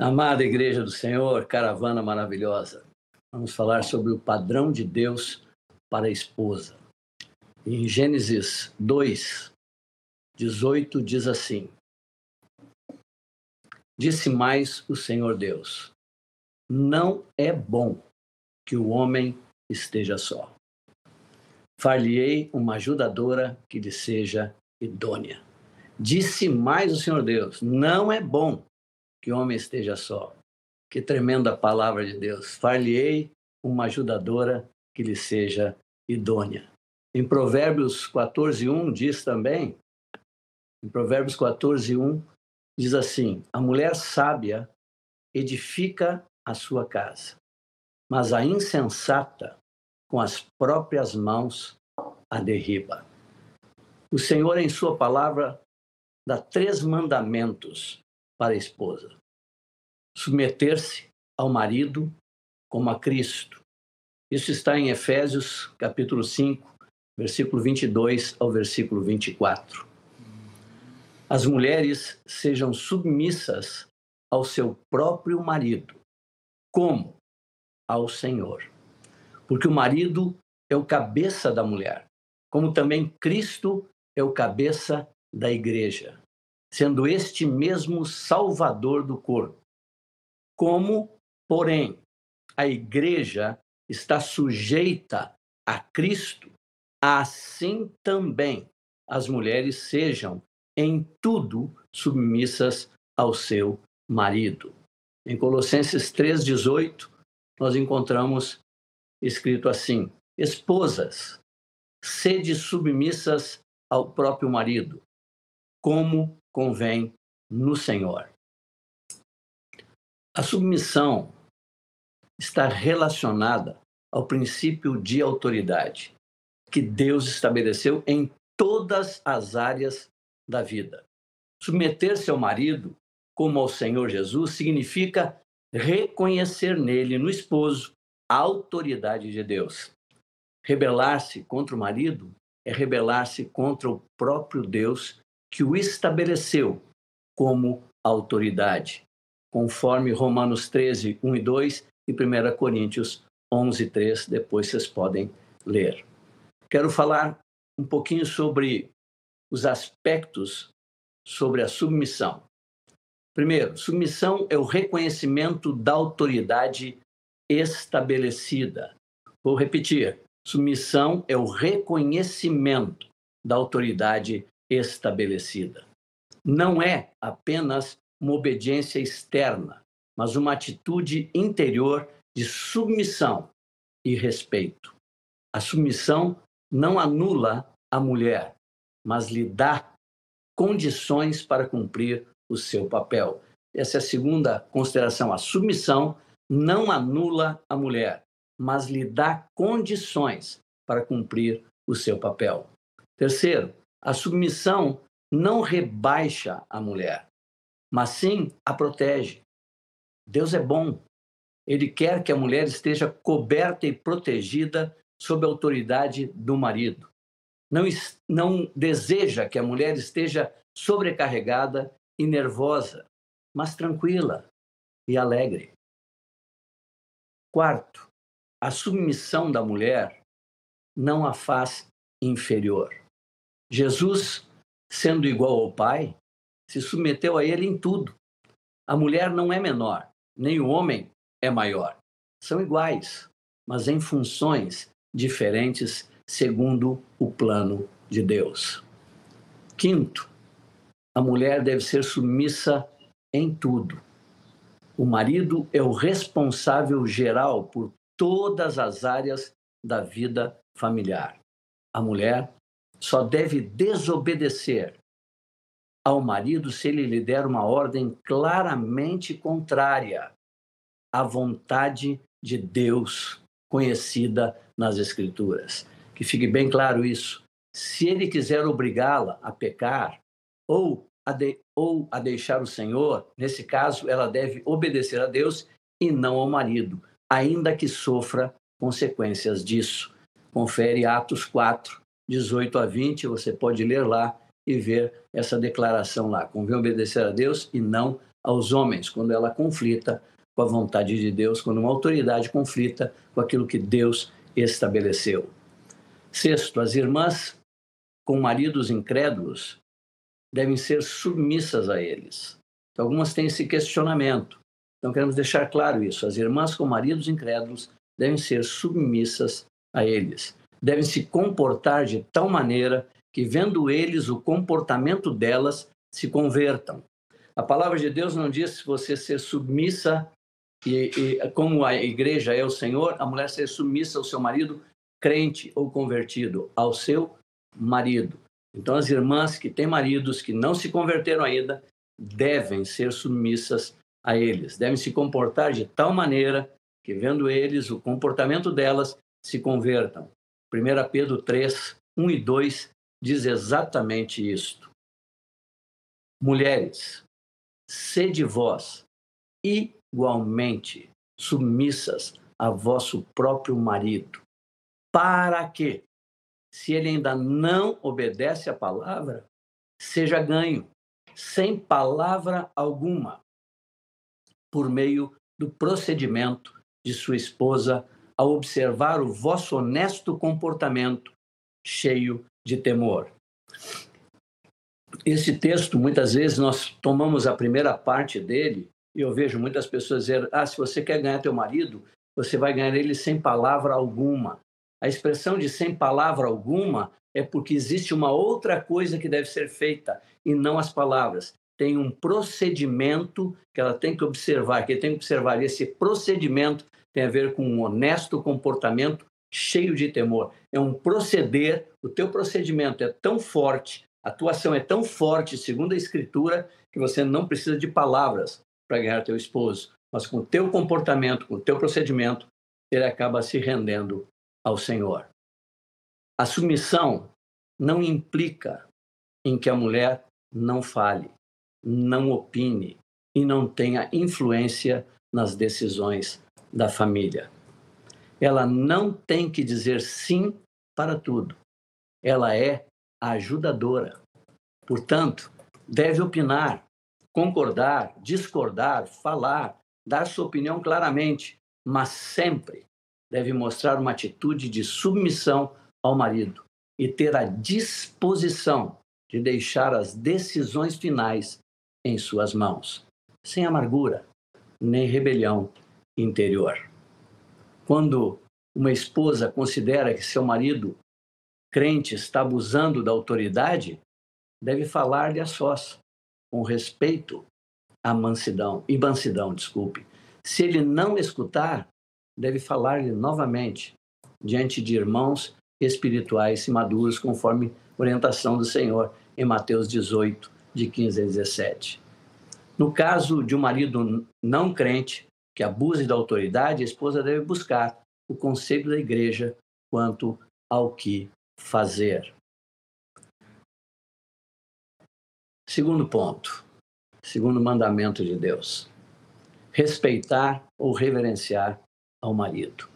Amada Igreja do Senhor, caravana maravilhosa, vamos falar sobre o padrão de Deus para a esposa. Em Gênesis 2, 18 diz assim: Disse mais o Senhor Deus: Não é bom que o homem esteja só. Far-lhe-ei uma ajudadora que lhe seja idônea. Disse mais o Senhor Deus: Não é bom que homem esteja só. Que tremenda palavra de Deus. Far-lhe-ei uma ajudadora que lhe seja idônea. Em Provérbios 14, 1 diz também, em Provérbios 14, 1, diz assim: A mulher sábia edifica a sua casa, mas a insensata, com as próprias mãos, a derriba. O Senhor, em Sua palavra, dá três mandamentos para a esposa: submeter-se ao marido como a Cristo. Isso está em Efésios, capítulo 5, versículo 22 ao versículo 24. As mulheres sejam submissas ao seu próprio marido, como ao Senhor. Porque o marido é o cabeça da mulher, como também Cristo é o cabeça da igreja sendo este mesmo salvador do corpo. Como, porém, a igreja está sujeita a Cristo, assim também as mulheres sejam em tudo submissas ao seu marido. Em Colossenses 3:18, nós encontramos escrito assim: Esposas, sede submissas ao próprio marido, como convém no Senhor. A submissão está relacionada ao princípio de autoridade que Deus estabeleceu em todas as áreas da vida. Submeter-se ao marido, como ao Senhor Jesus, significa reconhecer nele, no esposo, a autoridade de Deus. Rebelar-se contra o marido é rebelar-se contra o próprio Deus que o estabeleceu como autoridade, conforme Romanos 13, 1 e 2 e 1 Coríntios 11, 3. Depois vocês podem ler. Quero falar um pouquinho sobre os aspectos sobre a submissão. Primeiro, submissão é o reconhecimento da autoridade estabelecida. Vou repetir: submissão é o reconhecimento da autoridade estabelecida. Não é apenas uma obediência externa, mas uma atitude interior de submissão e respeito. A submissão não anula a mulher, mas lhe dá condições para cumprir o seu papel. Essa é a segunda consideração. A submissão não anula a mulher, mas lhe dá condições para cumprir o seu papel. Terceiro, a submissão não rebaixa a mulher, mas sim a protege. Deus é bom. Ele quer que a mulher esteja coberta e protegida sob a autoridade do marido. Não, não deseja que a mulher esteja sobrecarregada e nervosa, mas tranquila e alegre. Quarto, a submissão da mulher não a faz inferior. Jesus, sendo igual ao Pai, se submeteu a ele em tudo. A mulher não é menor, nem o homem é maior. São iguais, mas em funções diferentes segundo o plano de Deus. Quinto, a mulher deve ser submissa em tudo. O marido é o responsável geral por todas as áreas da vida familiar. A mulher só deve desobedecer ao marido se ele lhe der uma ordem claramente contrária à vontade de Deus conhecida nas Escrituras. Que fique bem claro isso. Se ele quiser obrigá-la a pecar ou a, de, ou a deixar o Senhor, nesse caso, ela deve obedecer a Deus e não ao marido, ainda que sofra consequências disso. Confere Atos 4, 18 a 20, você pode ler lá e ver essa declaração lá. Convém obedecer a Deus e não aos homens quando ela conflita com a vontade de Deus, quando uma autoridade conflita com aquilo que Deus estabeleceu. Sexto, as irmãs com maridos incrédulos devem ser submissas a eles. Então, algumas têm esse questionamento. Então, queremos deixar claro isso. As irmãs com maridos incrédulos devem ser submissas a eles. Devem se comportar de tal maneira que, vendo eles o comportamento delas, se convertam. A palavra de Deus não diz você ser submissa e, e, como a igreja é o Senhor, a mulher ser submissa ao seu marido, crente ou convertido, ao seu marido. Então, as irmãs que têm maridos que não se converteram ainda devem ser submissas a eles, devem se comportar de tal maneira que, vendo eles o comportamento delas, se convertam. 1 Pedro 3, 1 e 2 diz exatamente isto. Mulheres, sede vós igualmente submissas a vosso próprio marido, para que, se ele ainda não obedece à palavra, seja ganho, sem palavra alguma, por meio do procedimento de sua esposa, ao observar o vosso honesto comportamento, cheio de temor. Esse texto, muitas vezes, nós tomamos a primeira parte dele e eu vejo muitas pessoas dizer: ah, se você quer ganhar teu marido, você vai ganhar ele sem palavra alguma. A expressão de sem palavra alguma é porque existe uma outra coisa que deve ser feita e não as palavras. Tem um procedimento que ela tem que observar, que tem que observar. Esse procedimento tem a ver com um honesto comportamento cheio de temor. É um proceder, o teu procedimento é tão forte, a tua ação é tão forte, segundo a Escritura, que você não precisa de palavras para ganhar teu esposo, mas com o teu comportamento, com o teu procedimento, ele acaba se rendendo ao Senhor. A submissão não implica em que a mulher não fale, não opine e não tenha influência nas decisões da família. Ela não tem que dizer sim para tudo. Ela é ajudadora. Portanto, deve opinar, concordar, discordar, falar, dar sua opinião claramente, mas sempre deve mostrar uma atitude de submissão ao marido e ter a disposição de deixar as decisões finais em suas mãos, sem amargura nem rebelião interior. Quando uma esposa considera que seu marido crente está abusando da autoridade, deve falar-lhe a sós, com respeito à mansidão, e mansidão, desculpe. Se ele não escutar, deve falar-lhe novamente, diante de irmãos espirituais e maduros, conforme orientação do Senhor em Mateus 18, de 15 a 17. No caso de um marido não crente que abuse da autoridade, a esposa deve buscar o conselho da igreja quanto ao que fazer. Segundo ponto, segundo mandamento de Deus: respeitar ou reverenciar ao marido.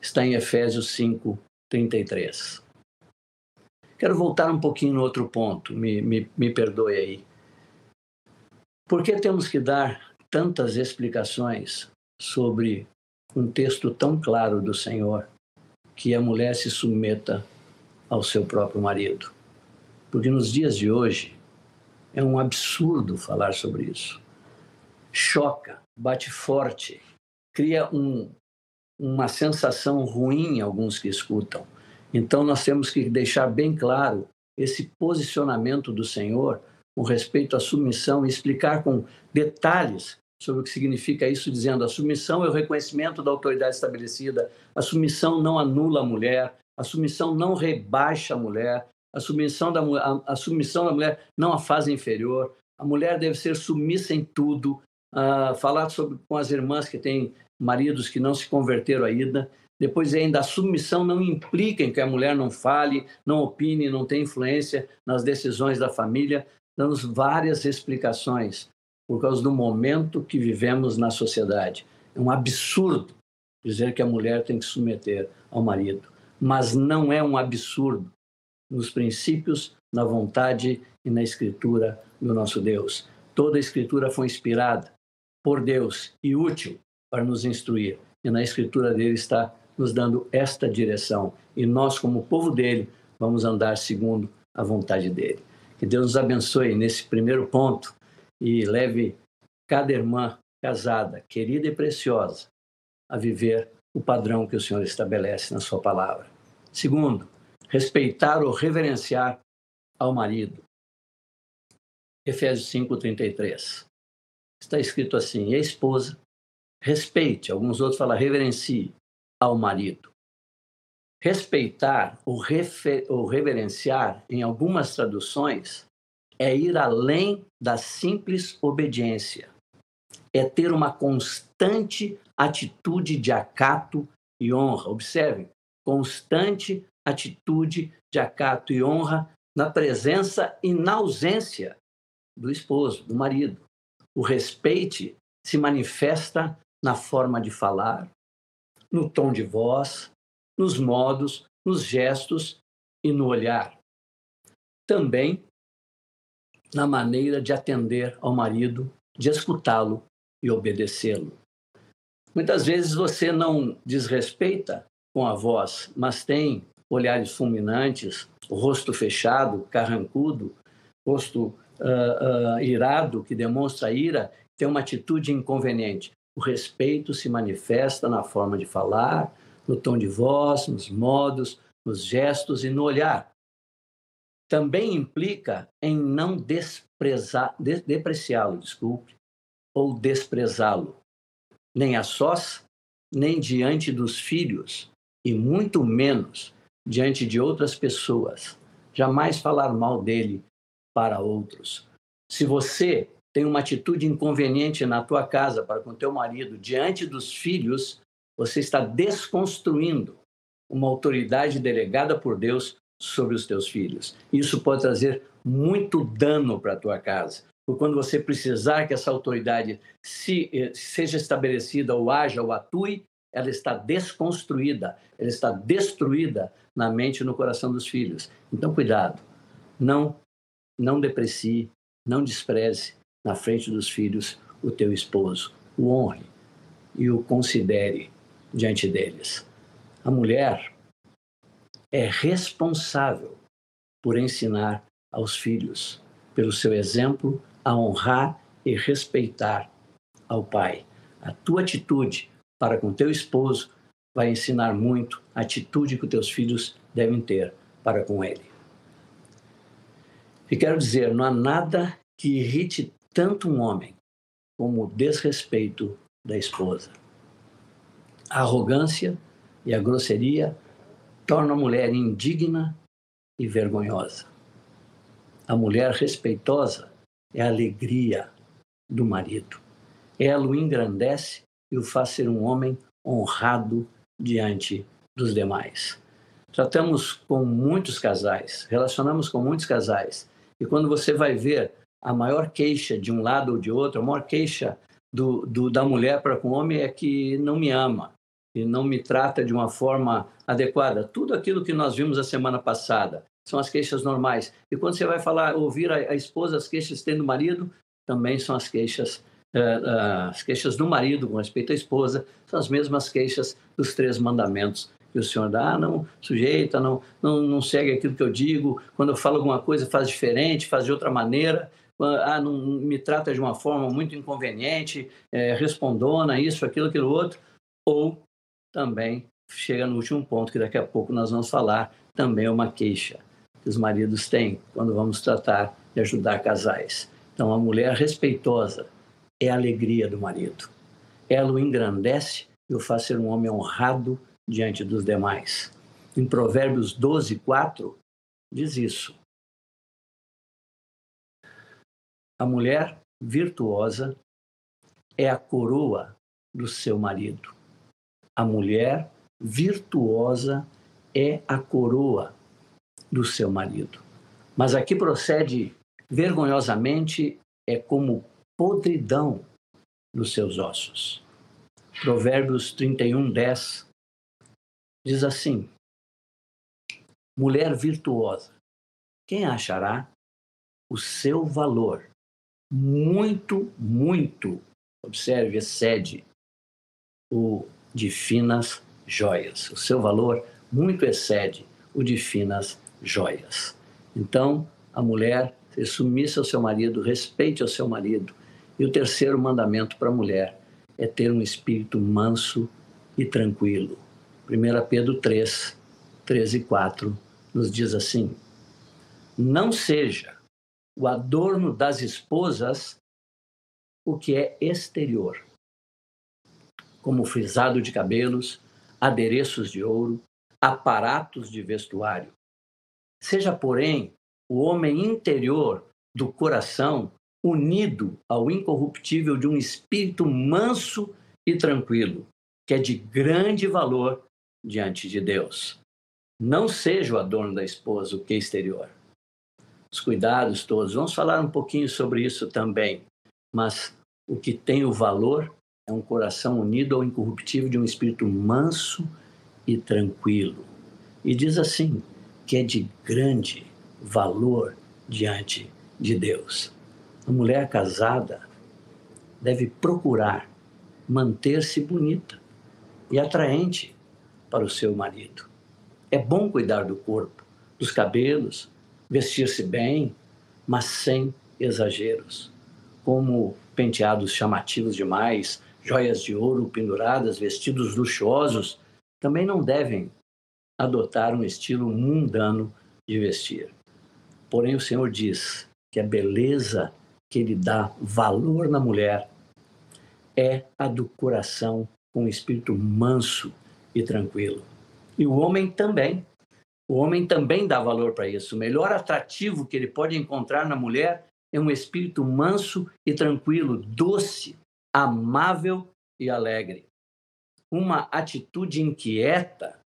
Está em Efésios 5, 33. Quero voltar um pouquinho no outro ponto, me, me, me perdoe aí. Por que temos que dar tantas explicações sobre um texto tão claro do Senhor que a mulher se submeta ao seu próprio marido? Porque nos dias de hoje, é um absurdo falar sobre isso. Choca, bate forte, cria um, uma sensação ruim em alguns que escutam. Então, nós temos que deixar bem claro esse posicionamento do Senhor com respeito à submissão e explicar com detalhes sobre o que significa isso, dizendo a submissão é o reconhecimento da autoridade estabelecida, a submissão não anula a mulher, a submissão não rebaixa a mulher, a submissão da, a, a submissão da mulher não a faz inferior. A mulher deve ser submissa em tudo. Uh, falar sobre, com as irmãs que têm maridos que não se converteram ainda. Depois, ainda, a submissão não implica em que a mulher não fale, não opine, não tenha influência nas decisões da família. Damos várias explicações por causa do momento que vivemos na sociedade. É um absurdo dizer que a mulher tem que submeter ao marido, mas não é um absurdo nos princípios, na vontade e na escritura do nosso Deus. Toda a Escritura foi inspirada por Deus e útil para nos instruir. E na Escritura dele está nos dando esta direção. E nós, como povo dele, vamos andar segundo a vontade dele. Que Deus nos abençoe nesse primeiro ponto e leve cada irmã casada, querida e preciosa, a viver o padrão que o Senhor estabelece na sua palavra. Segundo, respeitar ou reverenciar ao marido. Efésios 5:33. Está escrito assim: "E a esposa respeite, alguns outros falam reverencie ao marido". Respeitar ou, refer, ou reverenciar, em algumas traduções, é ir além da simples obediência. É ter uma constante atitude de acato e honra. Observem, constante atitude de acato e honra na presença e na ausência do esposo, do marido. O respeite se manifesta na forma de falar, no tom de voz, nos modos, nos gestos e no olhar. Também na maneira de atender ao marido, de escutá-lo e obedecê-lo. Muitas vezes você não desrespeita com a voz, mas tem olhares fulminantes, rosto fechado, carrancudo, rosto uh, uh, irado, que demonstra ira, tem uma atitude inconveniente. O respeito se manifesta na forma de falar, no tom de voz, nos modos, nos gestos e no olhar. Também implica em não desprezar, de, depreciá-lo, desculpe, ou desprezá-lo, nem a sós, nem diante dos filhos, e muito menos diante de outras pessoas. Jamais falar mal dele para outros. Se você tem uma atitude inconveniente na tua casa para com teu marido diante dos filhos, você está desconstruindo uma autoridade delegada por Deus sobre os teus filhos. Isso pode trazer muito dano para a tua casa. Porque quando você precisar que essa autoridade se, eh, seja estabelecida ou haja ou atue, ela está desconstruída, ela está destruída na mente e no coração dos filhos. Então, cuidado. Não não deprecie, não despreze na frente dos filhos o teu esposo. O honre e o considere diante deles. A mulher é responsável por ensinar aos filhos, pelo seu exemplo, a honrar e respeitar ao pai. A tua atitude para com teu esposo vai ensinar muito a atitude que os teus filhos devem ter para com ele. E quero dizer, não há nada que irrite tanto um homem como o desrespeito da esposa. A arrogância e a grosseria tornam a mulher indigna e vergonhosa. A mulher respeitosa é a alegria do marido. Ela o engrandece e o faz ser um homem honrado diante dos demais. Tratamos com muitos casais, relacionamos com muitos casais, e quando você vai ver a maior queixa de um lado ou de outro, a maior queixa do, do, da mulher para com o homem é que não me ama e não me trata de uma forma adequada. Tudo aquilo que nós vimos a semana passada são as queixas normais. E quando você vai falar, ouvir a, a esposa, as queixas tendo marido, também são as queixas uh, as queixas do marido com respeito à esposa, são as mesmas queixas dos três mandamentos que o Senhor dá, ah, não sujeita, não, não, não segue aquilo que eu digo, quando eu falo alguma coisa faz diferente, faz de outra maneira, ah, não me trata de uma forma muito inconveniente, é, respondona, isso, aquilo, aquilo outro, ou também chega no último ponto, que daqui a pouco nós vamos falar, também é uma queixa que os maridos têm quando vamos tratar de ajudar casais. Então, a mulher respeitosa, é a alegria do marido. Ela o engrandece e o faz ser um homem honrado diante dos demais. Em Provérbios 12, 4, diz isso. A mulher virtuosa é a coroa do seu marido. A mulher virtuosa é a coroa do seu marido. Mas aqui procede vergonhosamente é como podridão nos seus ossos. Provérbios 31, 10 diz assim: Mulher virtuosa, quem achará o seu valor muito, muito, observe, excede o de finas joias. O seu valor muito excede o de finas joias. Então, a mulher ser submissa ao seu marido, respeite ao seu marido. E o terceiro mandamento para a mulher é ter um espírito manso e tranquilo. 1 Pedro 3, 13 e 4 nos diz assim: Não seja o adorno das esposas o que é exterior, como frisado de cabelos, adereços de ouro, aparatos de vestuário. Seja, porém, o homem interior do coração unido ao incorruptível de um espírito manso e tranquilo, que é de grande valor diante de Deus. Não seja o adorno da esposa o que é exterior. Os cuidados todos, vamos falar um pouquinho sobre isso também, mas o que tem o valor é um coração unido ao incorruptível de um espírito manso e tranquilo. E diz assim, que é de grande valor diante de Deus. A mulher casada deve procurar manter-se bonita e atraente para o seu marido. É bom cuidar do corpo, dos cabelos, vestir-se bem, mas sem exageros, como penteados chamativos demais, joias de ouro penduradas, vestidos luxuosos, também não devem adotar um estilo mundano de vestir. Porém, o Senhor diz que a beleza que Ele dá valor na mulher é a do coração com um espírito manso e tranquilo. E o homem também. O homem também dá valor para isso. O melhor atrativo que ele pode encontrar na mulher é um espírito manso e tranquilo, doce, amável e alegre. Uma atitude inquieta,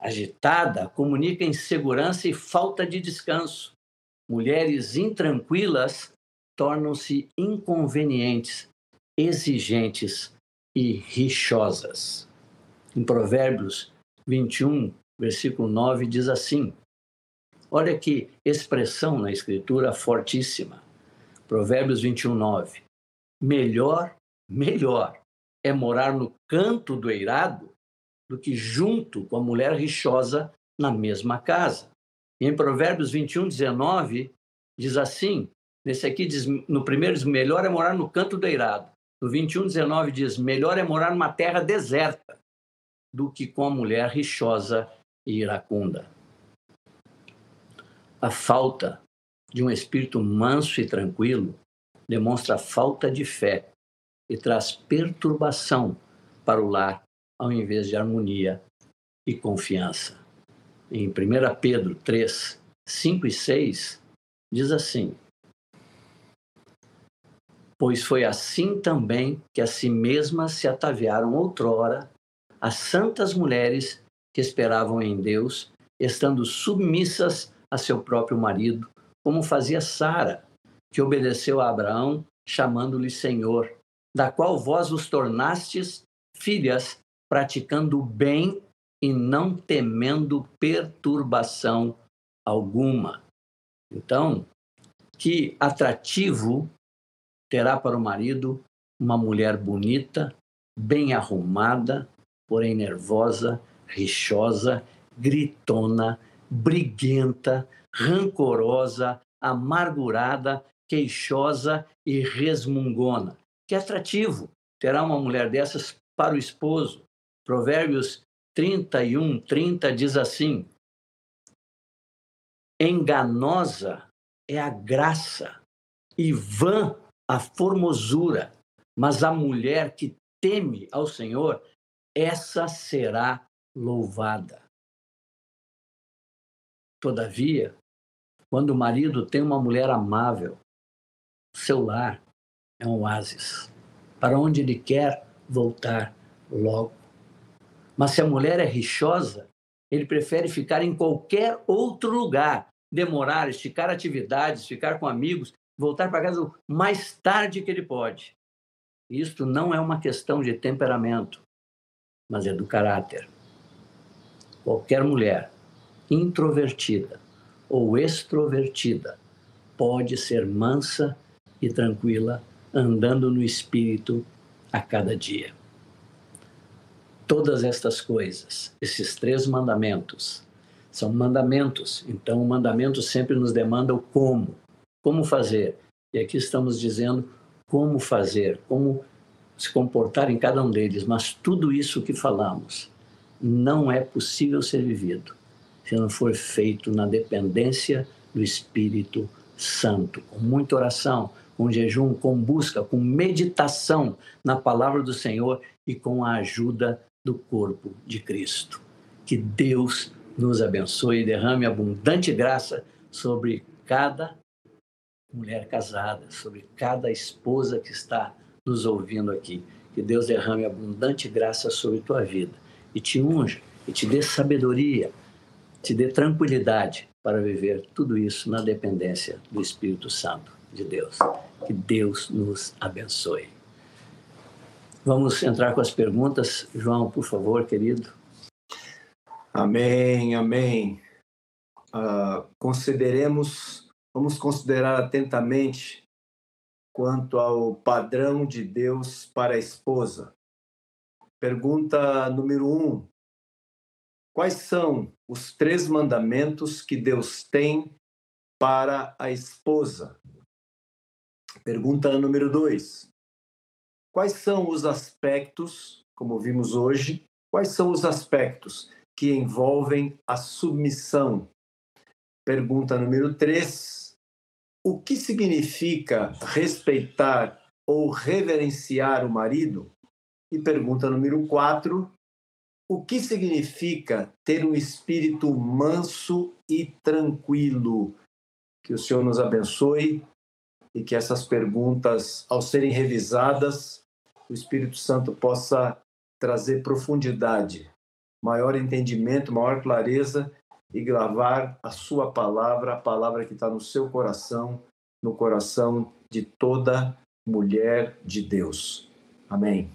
agitada, comunica insegurança e falta de descanso. Mulheres intranquilas tornam-se inconvenientes, exigentes e rixosas. Em Provérbios 21, versículo 9, diz assim: Olha que expressão na Escritura fortíssima. Provérbios 21, 9. Melhor, melhor é morar no canto do eirado do que junto com a mulher rixosa na mesma casa. E em Provérbios 21, 19, diz assim: nesse aqui diz, no primeiro diz, melhor é morar no canto do eirado. No 21, 19 diz, melhor é morar numa terra deserta do que com a mulher rixosa e iracunda. A falta de um espírito manso e tranquilo demonstra falta de fé e traz perturbação para o lar, ao invés de harmonia e confiança. Em 1 Pedro 3, 5 e 6, diz assim: Pois foi assim também que a si mesmas se ataviaram outrora as santas mulheres que esperavam em Deus, estando submissas a seu próprio marido, como fazia Sara, que obedeceu a Abraão, chamando-lhe Senhor, da qual vós os tornastes filhas, praticando o bem e não temendo perturbação alguma. Então, que atrativo terá para o marido uma mulher bonita, bem arrumada, porém nervosa, rixosa, gritona, briguenta, rancorosa, amargurada, queixosa e resmungona. Que atrativo terá uma mulher dessas para o esposo. Provérbios 31, 30 diz assim: Enganosa é a graça e vã a formosura, mas a mulher que teme ao Senhor essa será louvada. Todavia, quando o marido tem uma mulher amável, seu lar é um oásis para onde ele quer voltar logo. Mas se a mulher é rixosa, ele prefere ficar em qualquer outro lugar, demorar, esticar atividades, ficar com amigos, voltar para casa o mais tarde que ele pode. Isto não é uma questão de temperamento, mas é do caráter. Qualquer mulher introvertida ou extrovertida pode ser mansa e tranquila, andando no Espírito a cada dia. Todas estas coisas, esses três mandamentos, são mandamentos, então o mandamento sempre nos demanda o como, como fazer. E aqui estamos dizendo como fazer, como se comportar em cada um deles, mas tudo isso que falamos não é possível ser vivido se não for feito na dependência do Espírito Santo, com muita oração, com jejum, com busca, com meditação na palavra do Senhor e com a ajuda do corpo de Cristo. Que Deus nos abençoe e derrame abundante graça sobre cada mulher casada, sobre cada esposa que está nos ouvindo aqui. Que Deus derrame abundante graça sobre tua vida e te unja e te dê sabedoria, te dê tranquilidade para viver tudo isso na dependência do Espírito Santo de Deus. Que Deus nos abençoe. Vamos entrar com as perguntas. João, por favor, querido. Amém, amém. Uh, consideremos, vamos considerar atentamente quanto ao padrão de Deus para a esposa. Pergunta número um: Quais são os três mandamentos que Deus tem para a esposa? Pergunta número dois: Quais são os aspectos, como vimos hoje, quais são os aspectos que envolvem a submissão. Pergunta número 3. O que significa respeitar ou reverenciar o marido? E pergunta número 4. O que significa ter um espírito manso e tranquilo? Que o Senhor nos abençoe e que essas perguntas, ao serem revisadas, o Espírito Santo possa trazer profundidade maior entendimento, maior clareza e gravar a sua palavra, a palavra que está no seu coração, no coração de toda mulher de Deus. Amém.